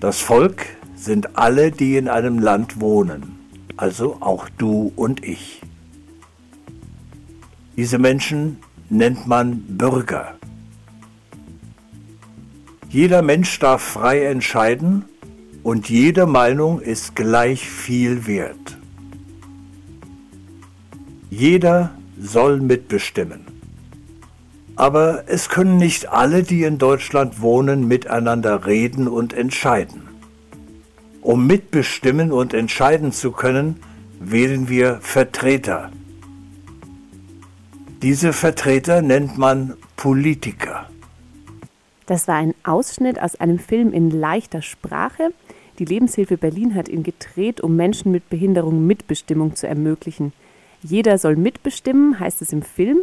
Das Volk sind alle, die in einem Land wohnen, also auch du und ich. Diese Menschen nennt man Bürger. Jeder Mensch darf frei entscheiden und jede Meinung ist gleich viel wert. Jeder soll mitbestimmen. Aber es können nicht alle, die in Deutschland wohnen, miteinander reden und entscheiden. Um mitbestimmen und entscheiden zu können, wählen wir Vertreter. Diese Vertreter nennt man Politiker. Das war ein Ausschnitt aus einem Film in leichter Sprache. Die Lebenshilfe Berlin hat ihn gedreht, um Menschen mit Behinderung Mitbestimmung zu ermöglichen. Jeder soll mitbestimmen, heißt es im Film.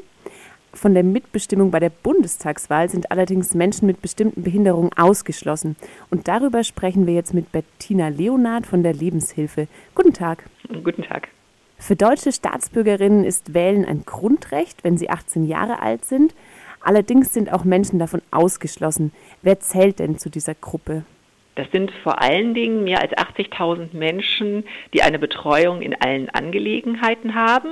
Von der Mitbestimmung bei der Bundestagswahl sind allerdings Menschen mit bestimmten Behinderungen ausgeschlossen. Und darüber sprechen wir jetzt mit Bettina Leonard von der Lebenshilfe. Guten Tag. Guten Tag. Für deutsche Staatsbürgerinnen ist Wählen ein Grundrecht, wenn sie 18 Jahre alt sind. Allerdings sind auch Menschen davon ausgeschlossen. Wer zählt denn zu dieser Gruppe? Das sind vor allen Dingen mehr als 80.000 Menschen, die eine Betreuung in allen Angelegenheiten haben.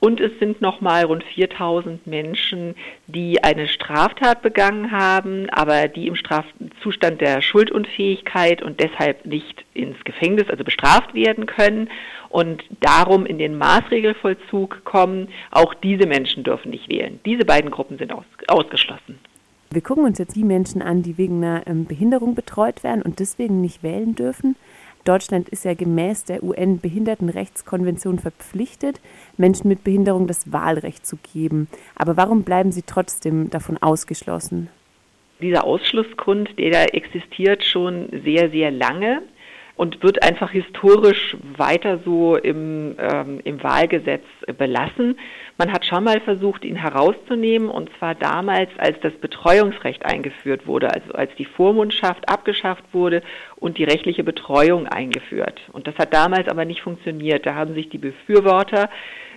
Und es sind nochmal rund 4000 Menschen, die eine Straftat begangen haben, aber die im Strafzustand der Schuldunfähigkeit und deshalb nicht ins Gefängnis, also bestraft werden können und darum in den Maßregelvollzug kommen. Auch diese Menschen dürfen nicht wählen. Diese beiden Gruppen sind aus, ausgeschlossen. Wir gucken uns jetzt die Menschen an, die wegen einer ähm, Behinderung betreut werden und deswegen nicht wählen dürfen. Deutschland ist ja gemäß der UN-Behindertenrechtskonvention verpflichtet, Menschen mit Behinderung das Wahlrecht zu geben. Aber warum bleiben sie trotzdem davon ausgeschlossen? Dieser Ausschlussgrund, der existiert schon sehr, sehr lange und wird einfach historisch weiter so im, ähm, im Wahlgesetz belassen. Man hat schon mal versucht, ihn herauszunehmen, und zwar damals, als das Betreuungsrecht eingeführt wurde, also als die Vormundschaft abgeschafft wurde und die rechtliche Betreuung eingeführt. Und das hat damals aber nicht funktioniert. Da haben sich die Befürworter,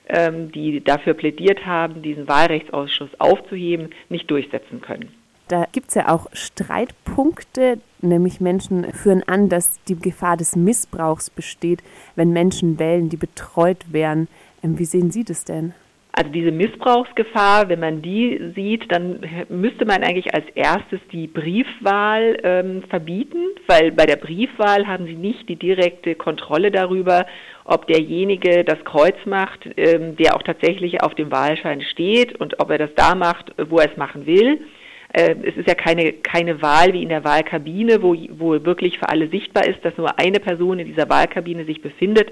ähm, die dafür plädiert haben, diesen Wahlrechtsausschuss aufzuheben, nicht durchsetzen können. Da gibt es ja auch Streitpunkte, nämlich Menschen führen an, dass die Gefahr des Missbrauchs besteht, wenn Menschen wählen, die betreut werden. Ähm, wie sehen Sie das denn? Also diese Missbrauchsgefahr, wenn man die sieht, dann müsste man eigentlich als erstes die Briefwahl ähm, verbieten, weil bei der Briefwahl haben Sie nicht die direkte Kontrolle darüber, ob derjenige das Kreuz macht, ähm, der auch tatsächlich auf dem Wahlschein steht und ob er das da macht, wo er es machen will. Äh, es ist ja keine, keine Wahl wie in der Wahlkabine, wo, wo wirklich für alle sichtbar ist, dass nur eine Person in dieser Wahlkabine sich befindet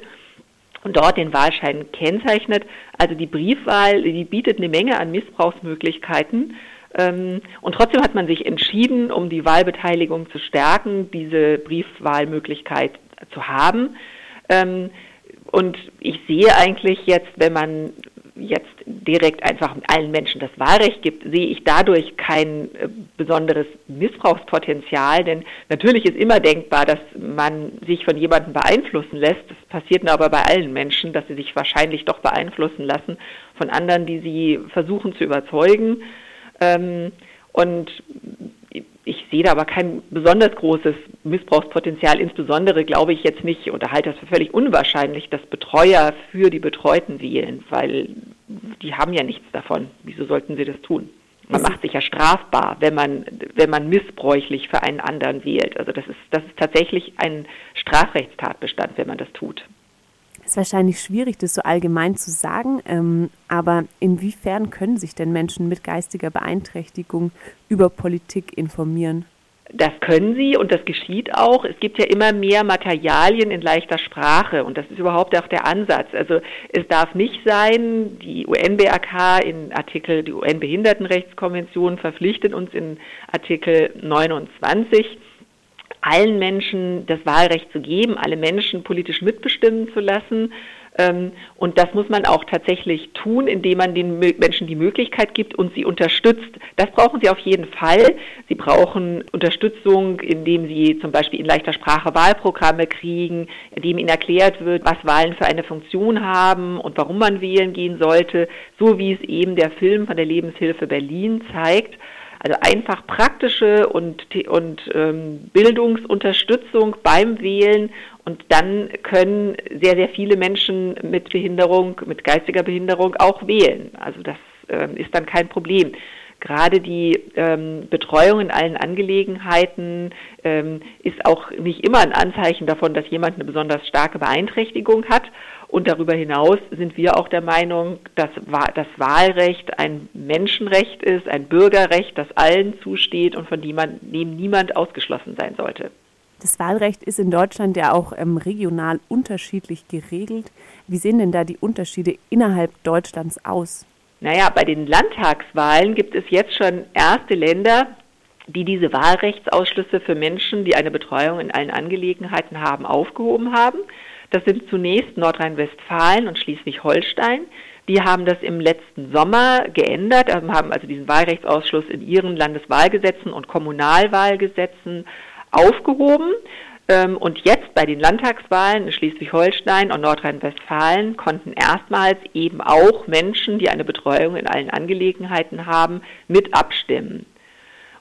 und dort den Wahlschein kennzeichnet. Also die Briefwahl, die bietet eine Menge an Missbrauchsmöglichkeiten. Ähm, und trotzdem hat man sich entschieden, um die Wahlbeteiligung zu stärken, diese Briefwahlmöglichkeit zu haben. Ähm, und ich sehe eigentlich jetzt, wenn man jetzt direkt einfach allen Menschen das Wahlrecht gibt, sehe ich dadurch kein äh, besonderes Missbrauchspotenzial, denn natürlich ist immer denkbar, dass man sich von jemandem beeinflussen lässt. Das passiert aber bei allen Menschen, dass sie sich wahrscheinlich doch beeinflussen lassen von anderen, die sie versuchen zu überzeugen. Ähm, und ich sehe da aber kein besonders großes Missbrauchspotenzial. Insbesondere glaube ich jetzt nicht oder halte das für völlig unwahrscheinlich, dass Betreuer für die Betreuten wählen, weil die haben ja nichts davon. Wieso sollten sie das tun? Man macht sich ja strafbar, wenn man, wenn man missbräuchlich für einen anderen wählt. Also das ist, das ist tatsächlich ein Strafrechtstatbestand, wenn man das tut. Es ist wahrscheinlich schwierig, das so allgemein zu sagen, ähm, aber inwiefern können sich denn Menschen mit geistiger Beeinträchtigung über Politik informieren? Das können sie und das geschieht auch. Es gibt ja immer mehr Materialien in leichter Sprache und das ist überhaupt auch der Ansatz. Also es darf nicht sein, die UN-BRK in Artikel, die UN-Behindertenrechtskonvention verpflichtet uns in Artikel 29, allen Menschen das Wahlrecht zu geben, alle Menschen politisch mitbestimmen zu lassen. Ähm, und das muss man auch tatsächlich tun, indem man den Menschen die Möglichkeit gibt und sie unterstützt. Das brauchen sie auf jeden Fall. Sie brauchen Unterstützung, indem sie zum Beispiel in leichter Sprache Wahlprogramme kriegen, indem ihnen erklärt wird, was Wahlen für eine Funktion haben und warum man wählen gehen sollte, so wie es eben der Film von der Lebenshilfe Berlin zeigt. Also einfach praktische und, und ähm, Bildungsunterstützung beim Wählen und dann können sehr, sehr viele Menschen mit Behinderung, mit geistiger Behinderung auch wählen. Also das ähm, ist dann kein Problem gerade die ähm, Betreuung in allen Angelegenheiten ähm, ist auch nicht immer ein Anzeichen davon, dass jemand eine besonders starke Beeinträchtigung hat. Und darüber hinaus sind wir auch der Meinung, dass das Wahlrecht ein Menschenrecht ist, ein Bürgerrecht, das allen zusteht und von dem niemand ausgeschlossen sein sollte. Das Wahlrecht ist in Deutschland ja auch ähm, regional unterschiedlich geregelt. Wie sehen denn da die Unterschiede innerhalb Deutschlands aus? Naja, bei den Landtagswahlen gibt es jetzt schon erste Länder, die diese Wahlrechtsausschlüsse für Menschen, die eine Betreuung in allen Angelegenheiten haben, aufgehoben haben. Das sind zunächst Nordrhein-Westfalen und Schleswig-Holstein. Die haben das im letzten Sommer geändert, haben also diesen Wahlrechtsausschluss in ihren Landeswahlgesetzen und Kommunalwahlgesetzen aufgehoben. Ähm, und jetzt bei den Landtagswahlen in Schleswig-Holstein und Nordrhein-Westfalen konnten erstmals eben auch Menschen, die eine Betreuung in allen Angelegenheiten haben, mit abstimmen.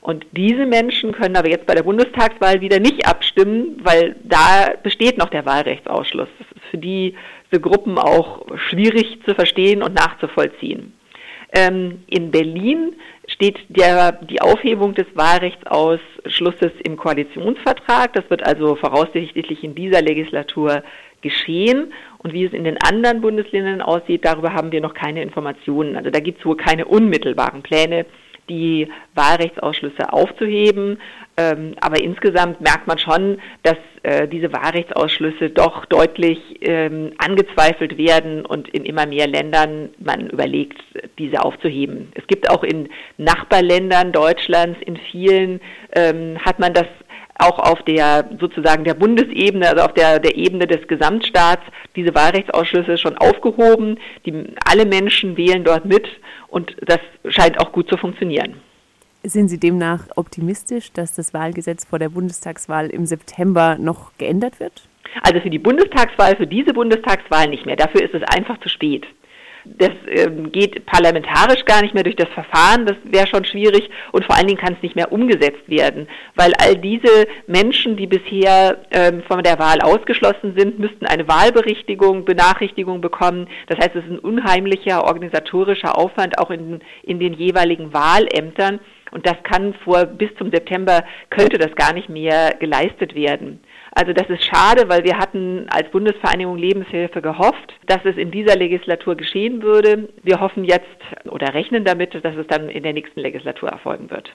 Und diese Menschen können aber jetzt bei der Bundestagswahl wieder nicht abstimmen, weil da besteht noch der Wahlrechtsausschluss. Das ist für diese Gruppen auch schwierig zu verstehen und nachzuvollziehen. Ähm, in Berlin steht der, die Aufhebung des Wahlrechtsausschlusses im Koalitionsvertrag. Das wird also voraussichtlich in dieser Legislatur geschehen. Und wie es in den anderen Bundesländern aussieht, darüber haben wir noch keine Informationen. Also da gibt es wohl keine unmittelbaren Pläne, die Wahlrechtsausschlüsse aufzuheben. Ähm, aber insgesamt merkt man schon, dass äh, diese Wahlrechtsausschlüsse doch deutlich ähm, angezweifelt werden und in immer mehr Ländern man überlegt, diese aufzuheben. Es gibt auch in Nachbarländern Deutschlands, in vielen ähm, hat man das auch auf der sozusagen der Bundesebene, also auf der, der Ebene des Gesamtstaats, diese Wahlrechtsausschlüsse schon aufgehoben. Die, alle Menschen wählen dort mit und das scheint auch gut zu funktionieren. Sind Sie demnach optimistisch, dass das Wahlgesetz vor der Bundestagswahl im September noch geändert wird? Also für die Bundestagswahl, für diese Bundestagswahl nicht mehr. Dafür ist es einfach zu spät. Das ähm, geht parlamentarisch gar nicht mehr durch das Verfahren, das wäre schon schwierig. Und vor allen Dingen kann es nicht mehr umgesetzt werden, weil all diese Menschen, die bisher ähm, von der Wahl ausgeschlossen sind, müssten eine Wahlberichtigung, Benachrichtigung bekommen. Das heißt, es ist ein unheimlicher organisatorischer Aufwand auch in, in den jeweiligen Wahlämtern und das kann vor bis zum September könnte das gar nicht mehr geleistet werden. Also das ist schade, weil wir hatten als Bundesvereinigung Lebenshilfe gehofft, dass es in dieser Legislatur geschehen würde. Wir hoffen jetzt oder rechnen damit, dass es dann in der nächsten Legislatur erfolgen wird.